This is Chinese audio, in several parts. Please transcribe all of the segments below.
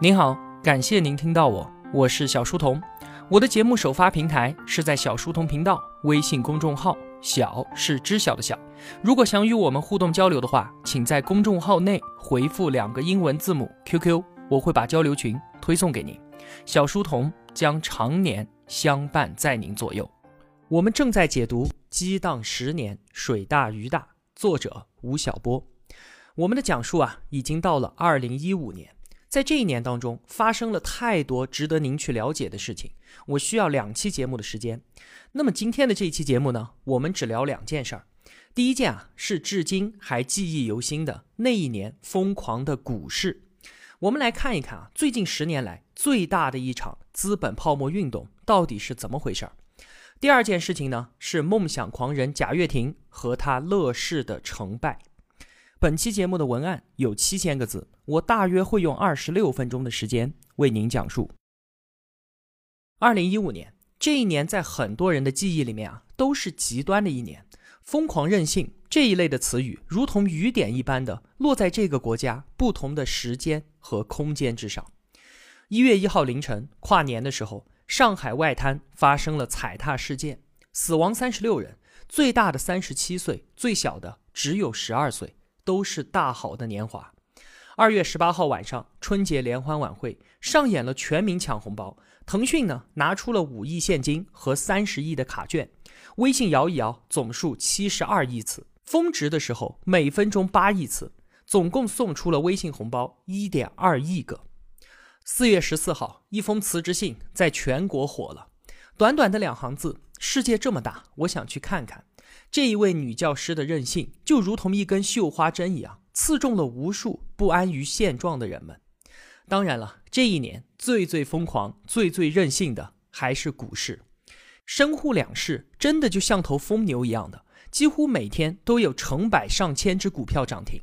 您好，感谢您听到我，我是小书童。我的节目首发平台是在小书童频道微信公众号，小是知晓的小。如果想与我们互动交流的话，请在公众号内回复两个英文字母 QQ，我会把交流群推送给您。小书童将常年相伴在您左右。我们正在解读《激荡十年，水大鱼大》，作者吴晓波。我们的讲述啊，已经到了二零一五年。在这一年当中，发生了太多值得您去了解的事情，我需要两期节目的时间。那么今天的这一期节目呢，我们只聊两件事儿。第一件啊，是至今还记忆犹新的那一年疯狂的股市。我们来看一看啊，最近十年来最大的一场资本泡沫运动到底是怎么回事儿。第二件事情呢，是梦想狂人贾跃亭和他乐视的成败。本期节目的文案有七千个字，我大约会用二十六分钟的时间为您讲述。二零一五年这一年，在很多人的记忆里面啊，都是极端的一年，疯狂任性这一类的词语，如同雨点一般的落在这个国家不同的时间和空间之上。一月一号凌晨，跨年的时候，上海外滩发生了踩踏事件，死亡三十六人，最大的三十七岁，最小的只有十二岁。都是大好的年华。二月十八号晚上，春节联欢晚会上演了全民抢红包。腾讯呢拿出了五亿现金和三十亿的卡券，微信摇一摇，总数七十二亿次。峰值的时候，每分钟八亿次，总共送出了微信红包一点二亿个。四月十四号，一封辞职信在全国火了，短短的两行字：世界这么大，我想去看看。这一位女教师的任性，就如同一根绣花针一样，刺中了无数不安于现状的人们。当然了，这一年最最疯狂、最最任性的还是股市，深沪两市真的就像头疯牛一样的，几乎每天都有成百上千只股票涨停。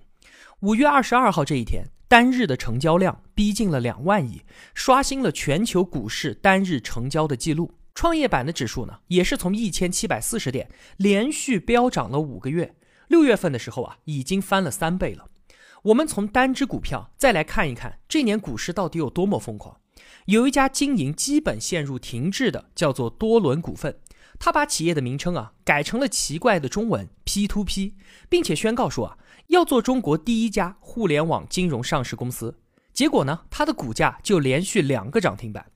五月二十二号这一天，单日的成交量逼近了两万亿，刷新了全球股市单日成交的记录。创业板的指数呢，也是从一千七百四十点连续飙涨了五个月。六月份的时候啊，已经翻了三倍了。我们从单只股票再来看一看，这年股市到底有多么疯狂。有一家经营基本陷入停滞的，叫做多伦股份，他把企业的名称啊改成了奇怪的中文 P to P，并且宣告说啊要做中国第一家互联网金融上市公司。结果呢，它的股价就连续两个涨停板。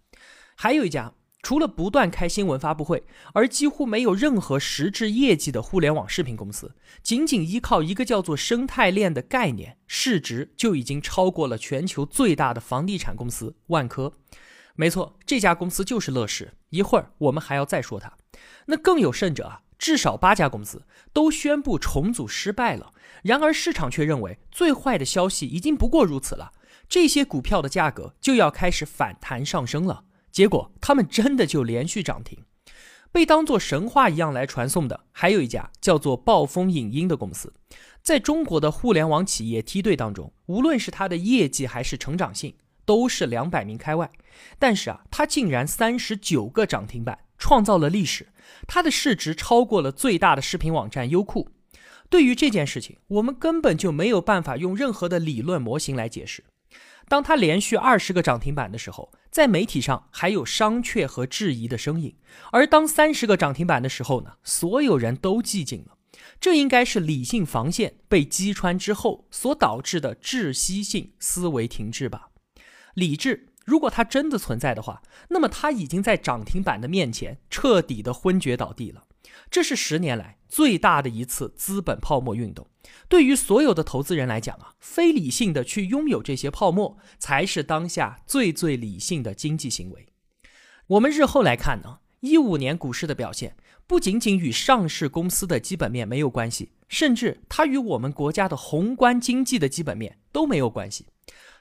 还有一家。除了不断开新闻发布会，而几乎没有任何实质业绩的互联网视频公司，仅仅依靠一个叫做生态链的概念，市值就已经超过了全球最大的房地产公司万科。没错，这家公司就是乐视。一会儿我们还要再说它。那更有甚者啊，至少八家公司都宣布重组失败了。然而市场却认为最坏的消息已经不过如此了，这些股票的价格就要开始反弹上升了。结果，他们真的就连续涨停，被当作神话一样来传送的，还有一家叫做暴风影音的公司，在中国的互联网企业梯队当中，无论是它的业绩还是成长性，都是两百名开外。但是啊，它竟然三十九个涨停板，创造了历史，它的市值超过了最大的视频网站优酷。对于这件事情，我们根本就没有办法用任何的理论模型来解释。当它连续二十个涨停板的时候，在媒体上还有商榷和质疑的声音；而当三十个涨停板的时候呢，所有人都寂静了。这应该是理性防线被击穿之后所导致的窒息性思维停滞吧？理智，如果它真的存在的话，那么它已经在涨停板的面前彻底的昏厥倒地了。这是十年来最大的一次资本泡沫运动。对于所有的投资人来讲啊，非理性的去拥有这些泡沫，才是当下最最理性的经济行为。我们日后来看呢，一五年股市的表现不仅仅与上市公司的基本面没有关系，甚至它与我们国家的宏观经济的基本面都没有关系。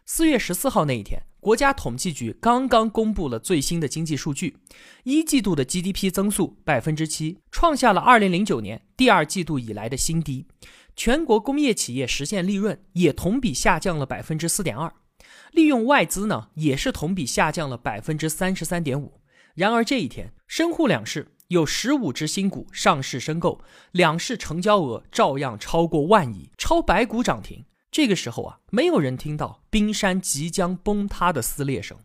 四月十四号那一天，国家统计局刚刚公布了最新的经济数据，一季度的 GDP 增速百分之七，创下了二零零九年第二季度以来的新低。全国工业企业实现利润也同比下降了百分之四点二，利用外资呢也是同比下降了百分之三十三点五。然而这一天，深沪两市有十五只新股上市申购，两市成交额照样超过万亿，超百股涨停。这个时候啊，没有人听到冰山即将崩塌的撕裂声，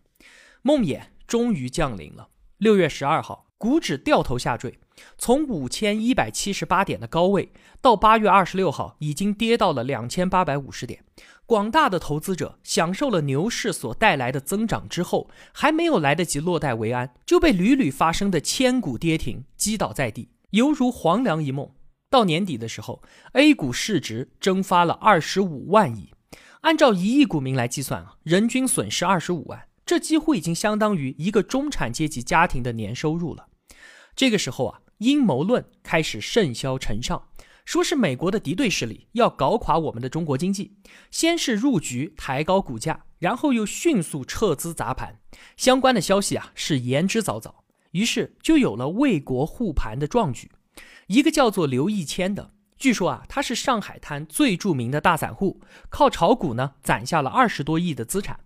梦魇终于降临了。六月十二号，股指掉头下坠，从五千一百七十八点的高位，到八月二十六号已经跌到了两千八百五十点。广大的投资者享受了牛市所带来的增长之后，还没有来得及落袋为安，就被屡屡发生的千股跌停击倒在地，犹如黄粱一梦。到年底的时候，A 股市值蒸发了二十五万亿，按照一亿股民来计算啊，人均损失二十五万。这几乎已经相当于一个中产阶级家庭的年收入了。这个时候啊，阴谋论开始甚嚣尘上，说是美国的敌对势力要搞垮我们的中国经济，先是入局抬高股价，然后又迅速撤资砸盘。相关的消息啊是言之凿凿，于是就有了为国护盘的壮举。一个叫做刘义谦的，据说啊他是上海滩最著名的大散户，靠炒股呢攒下了二十多亿的资产。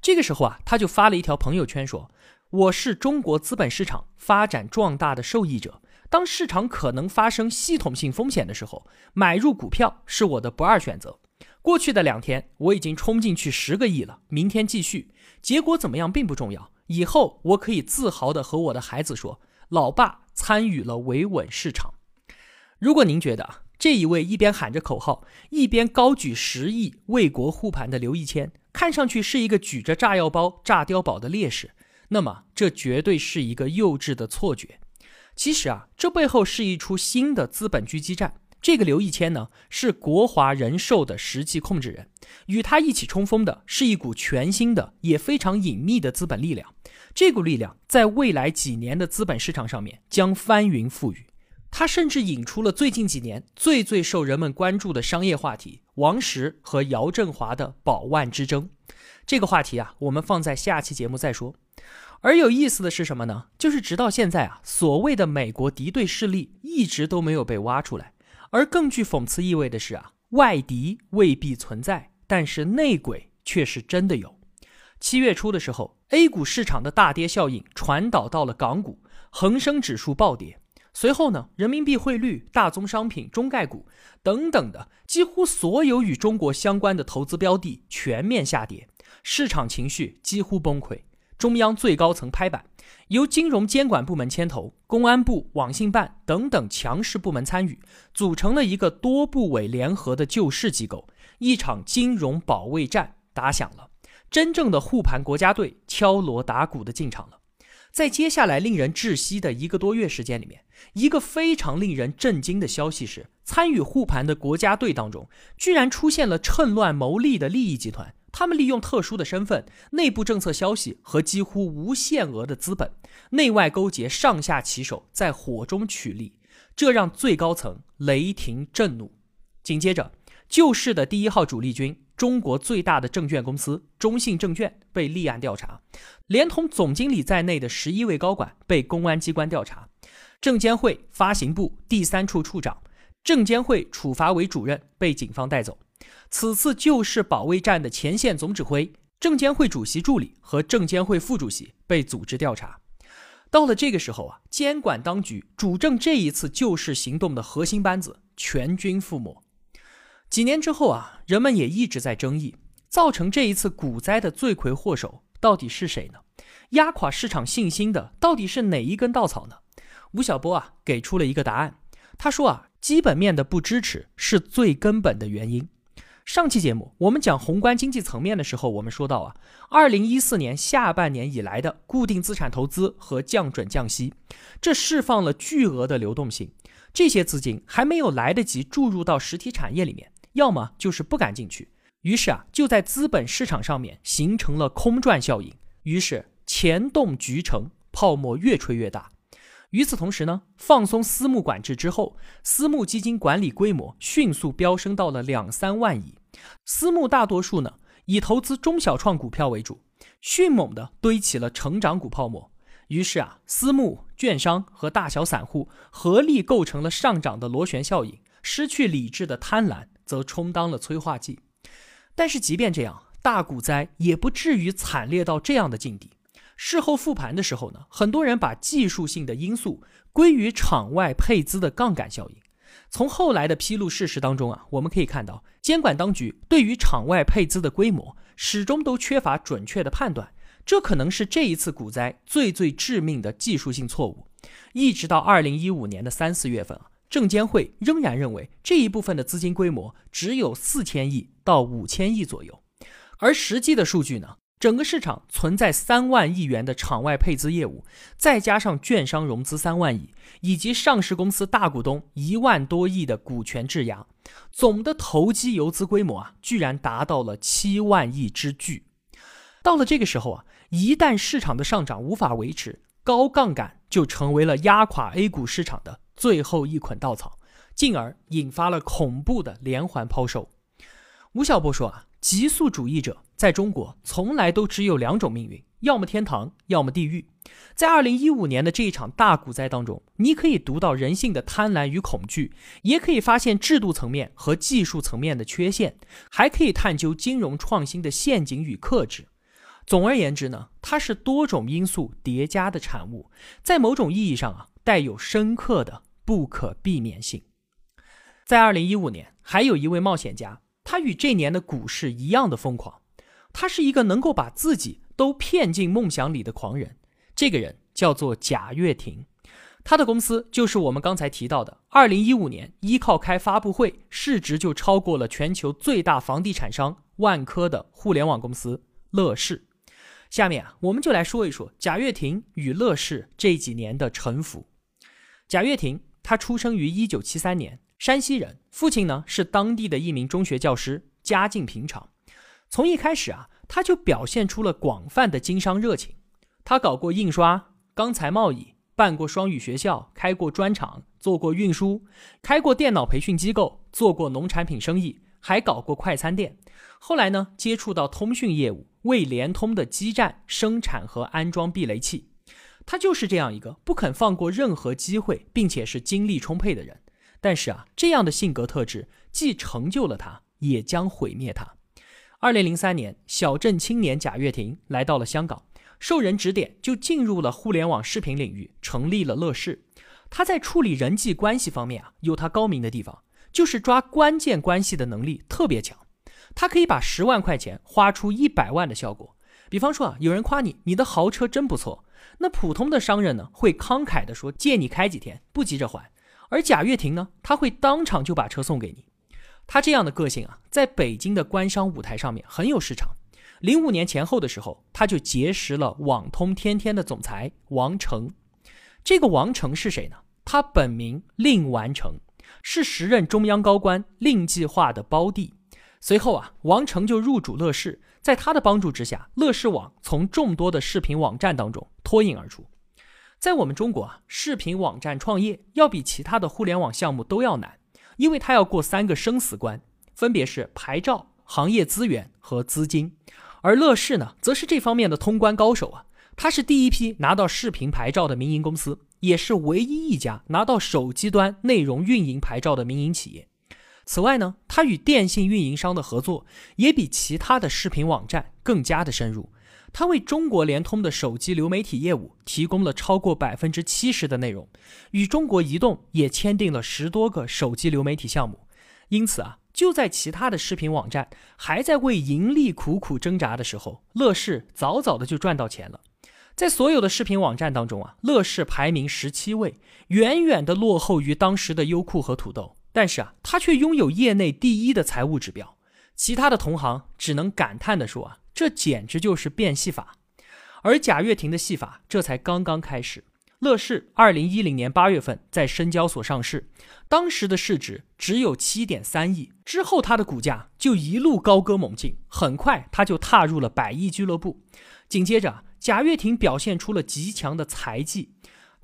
这个时候啊，他就发了一条朋友圈说：“我是中国资本市场发展壮大的受益者。当市场可能发生系统性风险的时候，买入股票是我的不二选择。过去的两天，我已经冲进去十个亿了，明天继续。结果怎么样并不重要，以后我可以自豪地和我的孩子说，老爸参与了维稳市场。如果您觉得这一位一边喊着口号，一边高举十亿为国护盘的刘义谦，看上去是一个举着炸药包炸碉堡的烈士，那么这绝对是一个幼稚的错觉。其实啊，这背后是一出新的资本狙击战。这个刘义谦呢，是国华人寿的实际控制人，与他一起冲锋的是一股全新的也非常隐秘的资本力量。这股力量在未来几年的资本市场上面将翻云覆雨。他甚至引出了最近几年最最受人们关注的商业话题——王石和姚振华的宝万之争。这个话题啊，我们放在下期节目再说。而有意思的是什么呢？就是直到现在啊，所谓的美国敌对势力一直都没有被挖出来。而更具讽刺意味的是啊，外敌未必存在，但是内鬼却是真的有。七月初的时候，A 股市场的大跌效应传导到了港股，恒生指数暴跌。随后呢，人民币汇率、大宗商品、中概股等等的几乎所有与中国相关的投资标的全面下跌，市场情绪几乎崩溃。中央最高层拍板，由金融监管部门牵头，公安部、网信办等等强势部门参与，组成了一个多部委联合的救市机构。一场金融保卫战打响了，真正的护盘国家队敲锣打鼓的进场了。在接下来令人窒息的一个多月时间里面，一个非常令人震惊的消息是，参与护盘的国家队当中，居然出现了趁乱谋利的利益集团。他们利用特殊的身份、内部政策消息和几乎无限额的资本，内外勾结，上下其手，在火中取利，这让最高层雷霆震怒。紧接着，救市的第一号主力军。中国最大的证券公司中信证券被立案调查，连同总经理在内的十一位高管被公安机关调查，证监会发行部第三处处长、证监会处罚委主任被警方带走。此次救市保卫战的前线总指挥、证监会主席助理和证监会副主席被组织调查。到了这个时候啊，监管当局主政这一次救市行动的核心班子全军覆没。几年之后啊，人们也一直在争议，造成这一次股灾的罪魁祸首到底是谁呢？压垮市场信心的到底是哪一根稻草呢？吴晓波啊给出了一个答案，他说啊，基本面的不支持是最根本的原因。上期节目我们讲宏观经济层面的时候，我们说到啊，二零一四年下半年以来的固定资产投资和降准降息，这释放了巨额的流动性，这些资金还没有来得及注入到实体产业里面。要么就是不敢进去，于是啊，就在资本市场上面形成了空转效应，于是钱动局成，泡沫越吹越大。与此同时呢，放松私募管制之后，私募基金管理规模迅速飙升到了两三万亿。私募大多数呢以投资中小创股票为主，迅猛的堆起了成长股泡沫。于是啊，私募、券商和大小散户合力构成了上涨的螺旋效应，失去理智的贪婪。则充当了催化剂，但是即便这样，大股灾也不至于惨烈到这样的境地。事后复盘的时候呢，很多人把技术性的因素归于场外配资的杠杆效应。从后来的披露事实当中啊，我们可以看到，监管当局对于场外配资的规模始终都缺乏准确的判断，这可能是这一次股灾最最致命的技术性错误。一直到二零一五年的三四月份啊，证监会仍然认为这一部分的资金规模只有四千亿到五千亿左右，而实际的数据呢？整个市场存在三万亿元的场外配资业务，再加上券商融资三万亿，以及上市公司大股东一万多亿的股权质押，总的投机游资规模啊，居然达到了七万亿之巨。到了这个时候啊，一旦市场的上涨无法维持，高杠杆就成为了压垮 A 股市场的最后一捆稻草，进而引发了恐怖的连环抛售。吴晓波说啊。极速主义者在中国从来都只有两种命运，要么天堂，要么地狱。在二零一五年的这一场大股灾当中，你可以读到人性的贪婪与恐惧，也可以发现制度层面和技术层面的缺陷，还可以探究金融创新的陷阱与克制。总而言之呢，它是多种因素叠加的产物，在某种意义上啊，带有深刻的不可避免性。在二零一五年，还有一位冒险家。他与这年的股市一样的疯狂，他是一个能够把自己都骗进梦想里的狂人。这个人叫做贾跃亭，他的公司就是我们刚才提到的，二零一五年依靠开发布会，市值就超过了全球最大房地产商万科的互联网公司乐视。下面啊，我们就来说一说贾跃亭与乐视这几年的沉浮。贾跃亭，他出生于一九七三年。山西人，父亲呢是当地的一名中学教师，家境平常。从一开始啊，他就表现出了广泛的经商热情。他搞过印刷、钢材贸易，办过双语学校，开过砖厂，做过运输，开过电脑培训机构，做过农产品生意，还搞过快餐店。后来呢，接触到通讯业务，为联通的基站生产和安装避雷器。他就是这样一个不肯放过任何机会，并且是精力充沛的人。但是啊，这样的性格特质既成就了他，也将毁灭他。二零零三年，小镇青年贾跃亭来到了香港，受人指点，就进入了互联网视频领域，成立了乐视。他在处理人际关系方面啊，有他高明的地方，就是抓关键关系的能力特别强。他可以把十万块钱花出一百万的效果。比方说啊，有人夸你，你的豪车真不错，那普通的商人呢，会慷慨地说借你开几天，不急着还。而贾跃亭呢，他会当场就把车送给你。他这样的个性啊，在北京的官商舞台上面很有市场。零五年前后的时候，他就结识了网通天天的总裁王成。这个王成是谁呢？他本名令完成，是时任中央高官令计划的胞弟。随后啊，王成就入主乐视，在他的帮助之下，乐视网从众多的视频网站当中脱颖而出。在我们中国啊，视频网站创业要比其他的互联网项目都要难，因为它要过三个生死关，分别是牌照、行业资源和资金。而乐视呢，则是这方面的通关高手啊，它是第一批拿到视频牌照的民营公司，也是唯一一家拿到手机端内容运营牌照的民营企业。此外呢，它与电信运营商的合作也比其他的视频网站更加的深入。他为中国联通的手机流媒体业务提供了超过百分之七十的内容，与中国移动也签订了十多个手机流媒体项目。因此啊，就在其他的视频网站还在为盈利苦苦挣扎的时候，乐视早早的就赚到钱了。在所有的视频网站当中啊，乐视排名十七位，远远的落后于当时的优酷和土豆。但是啊，他却拥有业内第一的财务指标，其他的同行只能感叹的说啊。这简直就是变戏法，而贾跃亭的戏法这才刚刚开始。乐视二零一零年八月份在深交所上市，当时的市值只有七点三亿，之后它的股价就一路高歌猛进，很快他就踏入了百亿俱乐部。紧接着，贾跃亭表现出了极强的财技，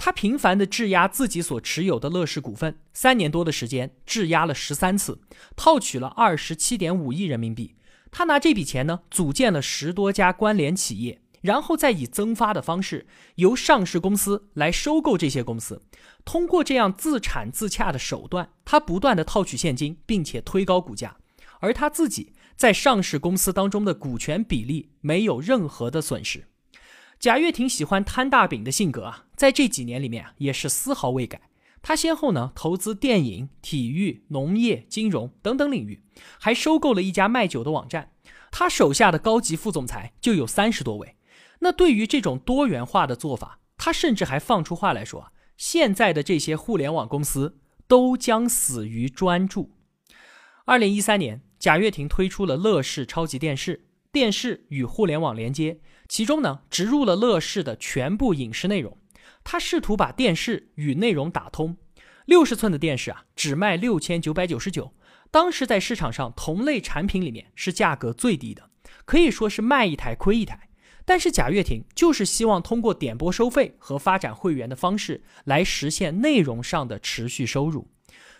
他频繁的质押自己所持有的乐视股份，三年多的时间质押了十三次，套取了二十七点五亿人民币。他拿这笔钱呢，组建了十多家关联企业，然后再以增发的方式，由上市公司来收购这些公司。通过这样自产自洽的手段，他不断的套取现金，并且推高股价。而他自己在上市公司当中的股权比例没有任何的损失。贾跃亭喜欢摊大饼的性格啊，在这几年里面啊，也是丝毫未改。他先后呢投资电影、体育、农业、金融等等领域，还收购了一家卖酒的网站。他手下的高级副总裁就有三十多位。那对于这种多元化的做法，他甚至还放出话来说：“现在的这些互联网公司都将死于专注。”二零一三年，贾跃亭推出了乐视超级电视，电视与互联网连接，其中呢植入了乐视的全部影视内容。他试图把电视与内容打通。六十寸的电视啊，只卖六千九百九十九，当时在市场上同类产品里面是价格最低的，可以说是卖一台亏一台。但是贾跃亭就是希望通过点播收费和发展会员的方式来实现内容上的持续收入。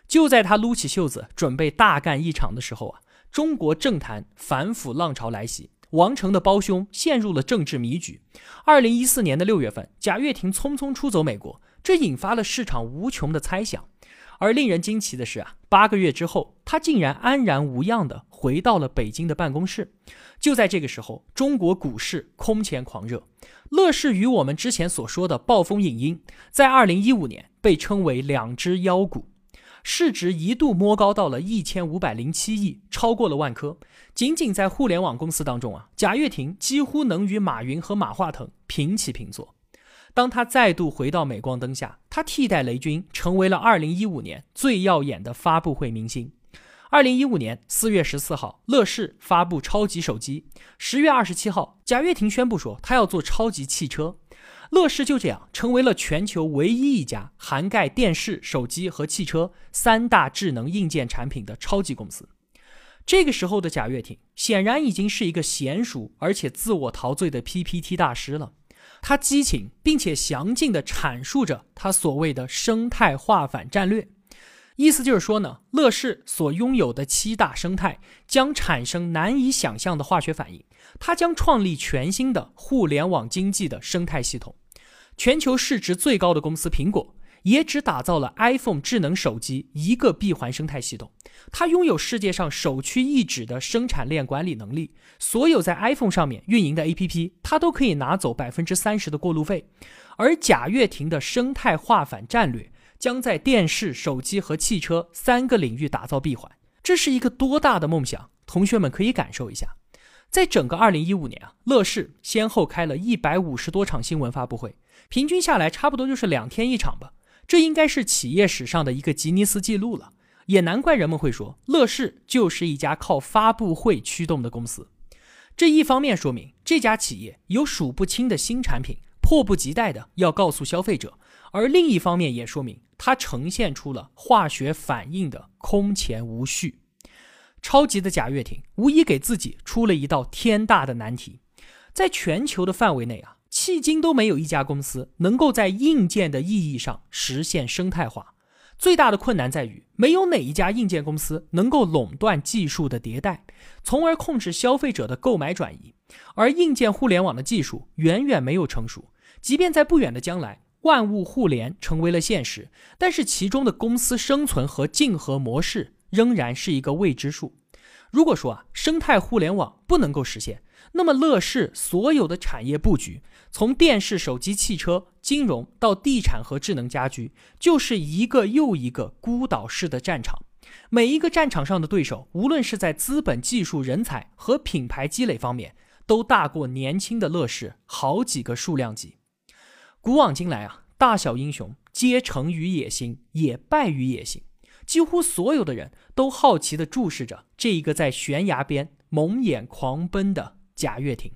就在他撸起袖子准备大干一场的时候啊，中国政坛反腐浪潮来袭。王成的胞兄陷入了政治迷局。二零一四年的六月份，贾跃亭匆匆出走美国，这引发了市场无穷的猜想。而令人惊奇的是啊，八个月之后，他竟然安然无恙地回到了北京的办公室。就在这个时候，中国股市空前狂热。乐视与我们之前所说的暴风影音，在二零一五年被称为两只妖股。市值一度摸高到了一千五百零七亿，超过了万科。仅仅在互联网公司当中啊，贾跃亭几乎能与马云和马化腾平起平坐。当他再度回到镁光灯下，他替代雷军成为了二零一五年最耀眼的发布会明星。二零一五年四月十四号，乐视发布超级手机；十月二十七号，贾跃亭宣布说他要做超级汽车。乐视就这样成为了全球唯一一家涵盖电视、手机和汽车三大智能硬件产品的超级公司。这个时候的贾跃亭显然已经是一个娴熟而且自我陶醉的 PPT 大师了。他激情并且详尽地阐述着他所谓的生态化反战略，意思就是说呢，乐视所拥有的七大生态将产生难以想象的化学反应，它将创立全新的互联网经济的生态系统。全球市值最高的公司苹果，也只打造了 iPhone 智能手机一个闭环生态系统。它拥有世界上首屈一指的生产链管理能力，所有在 iPhone 上面运营的 APP，它都可以拿走百分之三十的过路费。而贾跃亭的生态化反战略，将在电视、手机和汽车三个领域打造闭环。这是一个多大的梦想？同学们可以感受一下。在整个二零一五年啊，乐视先后开了一百五十多场新闻发布会。平均下来差不多就是两天一场吧，这应该是企业史上的一个吉尼斯纪录了。也难怪人们会说，乐视就是一家靠发布会驱动的公司。这一方面说明这家企业有数不清的新产品，迫不及待的要告诉消费者；而另一方面也说明它呈现出了化学反应的空前无序。超级的贾跃亭无疑给自己出了一道天大的难题，在全球的范围内啊。迄今都没有一家公司能够在硬件的意义上实现生态化。最大的困难在于，没有哪一家硬件公司能够垄断技术的迭代，从而控制消费者的购买转移。而硬件互联网的技术远远没有成熟，即便在不远的将来，万物互联成为了现实，但是其中的公司生存和竞合模式仍然是一个未知数。如果说啊，生态互联网不能够实现，那么乐视所有的产业布局，从电视、手机、汽车、金融到地产和智能家居，就是一个又一个孤岛式的战场。每一个战场上的对手，无论是在资本、技术、人才和品牌积累方面，都大过年轻的乐视好几个数量级。古往今来啊，大小英雄皆成于野心，也败于野心。几乎所有的人都好奇地注视着这一个在悬崖边蒙眼狂奔的贾跃亭。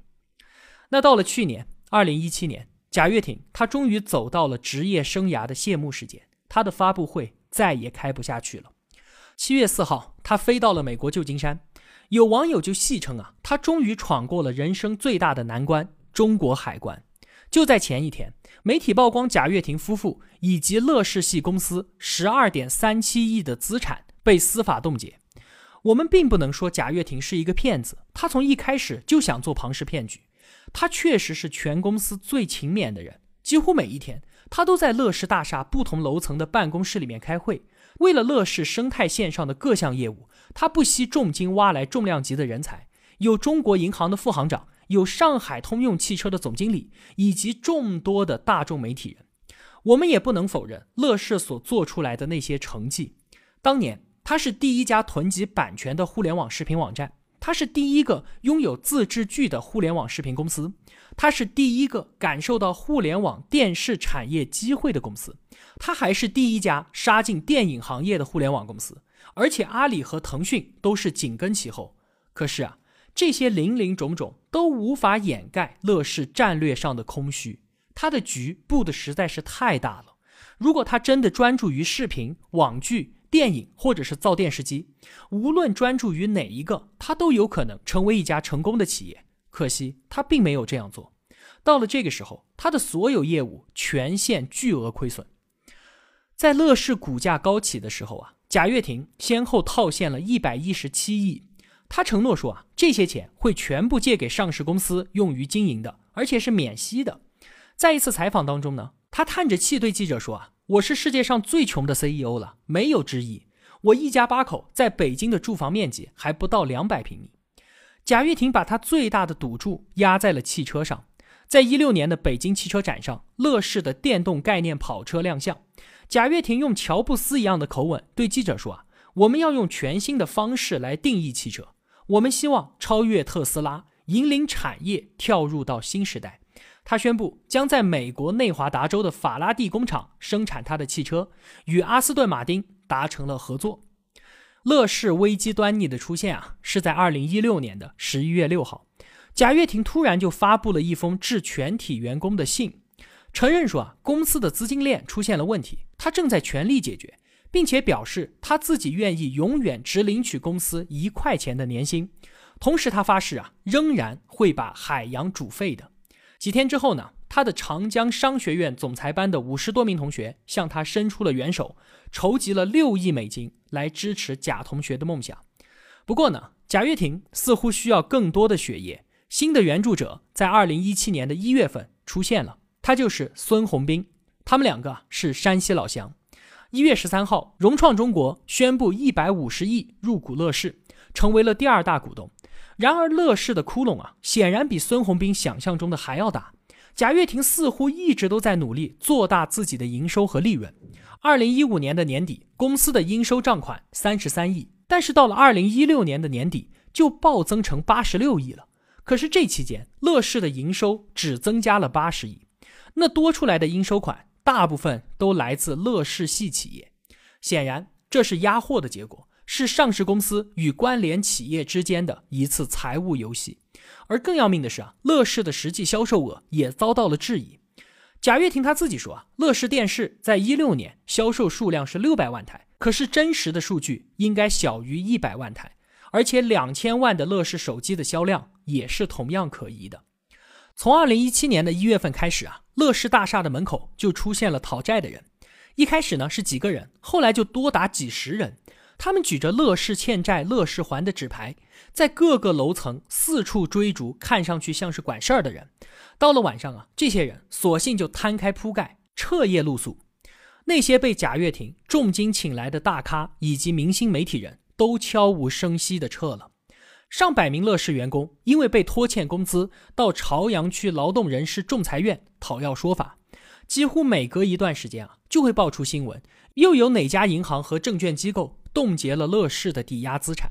那到了去年二零一七年，贾跃亭他终于走到了职业生涯的谢幕时间，他的发布会再也开不下去了。七月四号，他飞到了美国旧金山，有网友就戏称啊，他终于闯过了人生最大的难关——中国海关。就在前一天。媒体曝光贾跃亭夫妇以及乐视系公司十二点三七亿的资产被司法冻结。我们并不能说贾跃亭是一个骗子，他从一开始就想做庞氏骗局。他确实是全公司最勤勉的人，几乎每一天他都在乐视大厦不同楼层的办公室里面开会。为了乐视生态线上的各项业务，他不惜重金挖来重量级的人才，有中国银行的副行长。有上海通用汽车的总经理，以及众多的大众媒体人。我们也不能否认乐视所做出来的那些成绩。当年，它是第一家囤积版权的互联网视频网站，它是第一个拥有自制剧的互联网视频公司，它是第一个感受到互联网电视产业机会的公司，它还是第一家杀进电影行业的互联网公司。而且，阿里和腾讯都是紧跟其后。可是啊，这些零零总总都无法掩盖乐视战略上的空虚。他的局布的实在是太大了。如果他真的专注于视频、网剧、电影，或者是造电视机，无论专注于哪一个，他都有可能成为一家成功的企业。可惜他并没有这样做。到了这个时候，他的所有业务全线巨额亏损。在乐视股价高起的时候啊，贾跃亭先后套现了一百一十七亿。他承诺说啊，这些钱会全部借给上市公司用于经营的，而且是免息的。在一次采访当中呢，他叹着气对记者说：“啊，我是世界上最穷的 CEO 了，没有之一。我一家八口在北京的住房面积还不到两百平米。”贾跃亭把他最大的赌注压在了汽车上。在一六年的北京汽车展上，乐视的电动概念跑车亮相。贾跃亭用乔布斯一样的口吻对记者说：“啊，我们要用全新的方式来定义汽车，我们希望超越特斯拉，引领产业跳入到新时代。”他宣布将在美国内华达州的法拉第工厂生产他的汽车，与阿斯顿马丁达成了合作。乐视危机端倪的出现啊，是在二零一六年的十一月六号，贾跃亭突然就发布了一封致全体员工的信，承认说啊，公司的资金链出现了问题，他正在全力解决，并且表示他自己愿意永远只领取公司一块钱的年薪，同时他发誓啊，仍然会把海洋煮沸的。几天之后呢，他的长江商学院总裁班的五十多名同学向他伸出了援手，筹集了六亿美金来支持贾同学的梦想。不过呢，贾跃亭似乎需要更多的血液。新的援助者在二零一七年的一月份出现了，他就是孙宏斌。他们两个是山西老乡。一月十三号，融创中国宣布一百五十亿入股乐视，成为了第二大股东。然而，乐视的窟窿啊，显然比孙宏斌想象中的还要大。贾跃亭似乎一直都在努力做大自己的营收和利润。二零一五年的年底，公司的应收账款三十三亿，但是到了二零一六年的年底，就暴增成八十六亿了。可是这期间，乐视的营收只增加了八十亿，那多出来的应收款大部分都来自乐视系企业。显然，这是压货的结果。是上市公司与关联企业之间的一次财务游戏，而更要命的是啊，乐视的实际销售额也遭到了质疑。贾跃亭他自己说啊，乐视电视在一六年销售数量是六百万台，可是真实的数据应该小于一百万台，而且两千万的乐视手机的销量也是同样可疑的。从二零一七年的一月份开始啊，乐视大厦的门口就出现了讨债的人，一开始呢是几个人，后来就多达几十人。他们举着“乐视欠债，乐视还”的纸牌，在各个楼层四处追逐看上去像是管事儿的人。到了晚上啊，这些人索性就摊开铺盖，彻夜露宿。那些被贾跃亭重金请来的大咖以及明星媒体人都悄无声息地撤了。上百名乐视员工因为被拖欠工资，到朝阳区劳动人事仲裁院讨要说法。几乎每隔一段时间啊，就会爆出新闻，又有哪家银行和证券机构。冻结了乐视的抵押资产，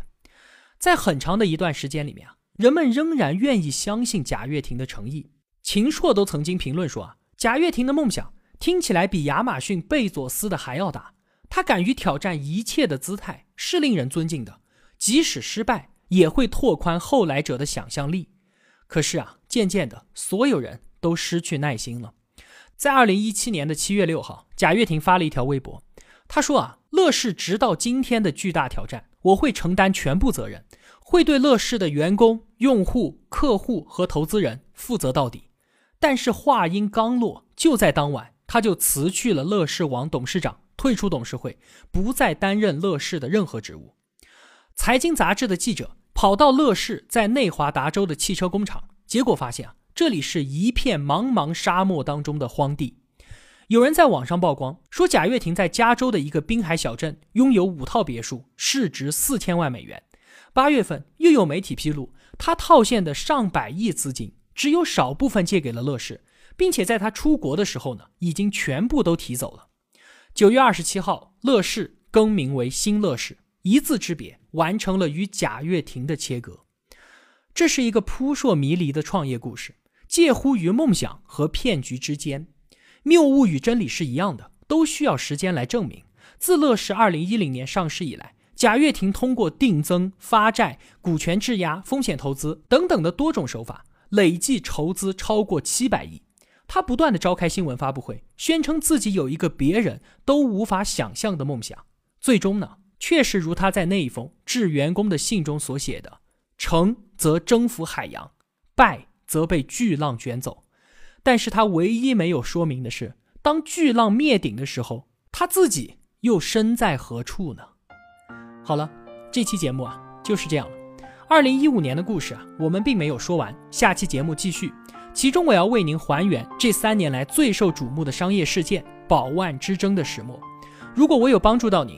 在很长的一段时间里面啊，人们仍然愿意相信贾跃亭的诚意。秦朔都曾经评论说啊，贾跃亭的梦想听起来比亚马逊贝佐斯的还要大。他敢于挑战一切的姿态是令人尊敬的，即使失败也会拓宽后来者的想象力。可是啊，渐渐的，所有人都失去耐心了。在二零一七年的七月六号，贾跃亭发了一条微博。他说啊，乐视直到今天的巨大挑战，我会承担全部责任，会对乐视的员工、用户、客户和投资人负责到底。但是话音刚落，就在当晚，他就辞去了乐视网董事长，退出董事会，不再担任乐视的任何职务。财经杂志的记者跑到乐视在内华达州的汽车工厂，结果发现啊，这里是一片茫茫沙漠当中的荒地。有人在网上曝光说，贾跃亭在加州的一个滨海小镇拥有五套别墅，市值四千万美元。八月份又有媒体披露，他套现的上百亿资金只有少部分借给了乐视，并且在他出国的时候呢，已经全部都提走了。九月二十七号，乐视更名为新乐视，一字之别，完成了与贾跃亭的切割。这是一个扑朔迷离的创业故事，介乎于梦想和骗局之间。谬误与真理是一样的，都需要时间来证明。自乐视二零一零年上市以来，贾跃亭通过定增、发债、股权质押、风险投资等等的多种手法，累计筹资超过七百亿。他不断的召开新闻发布会，宣称自己有一个别人都无法想象的梦想。最终呢，确实如他在那一封致员工的信中所写的：“成则征服海洋，败则被巨浪卷走。”但是他唯一没有说明的是，当巨浪灭顶的时候，他自己又身在何处呢？好了，这期节目啊就是这样了。二零一五年的故事啊，我们并没有说完，下期节目继续。其中我要为您还原这三年来最受瞩目的商业事件——宝万之争的始末。如果我有帮助到您，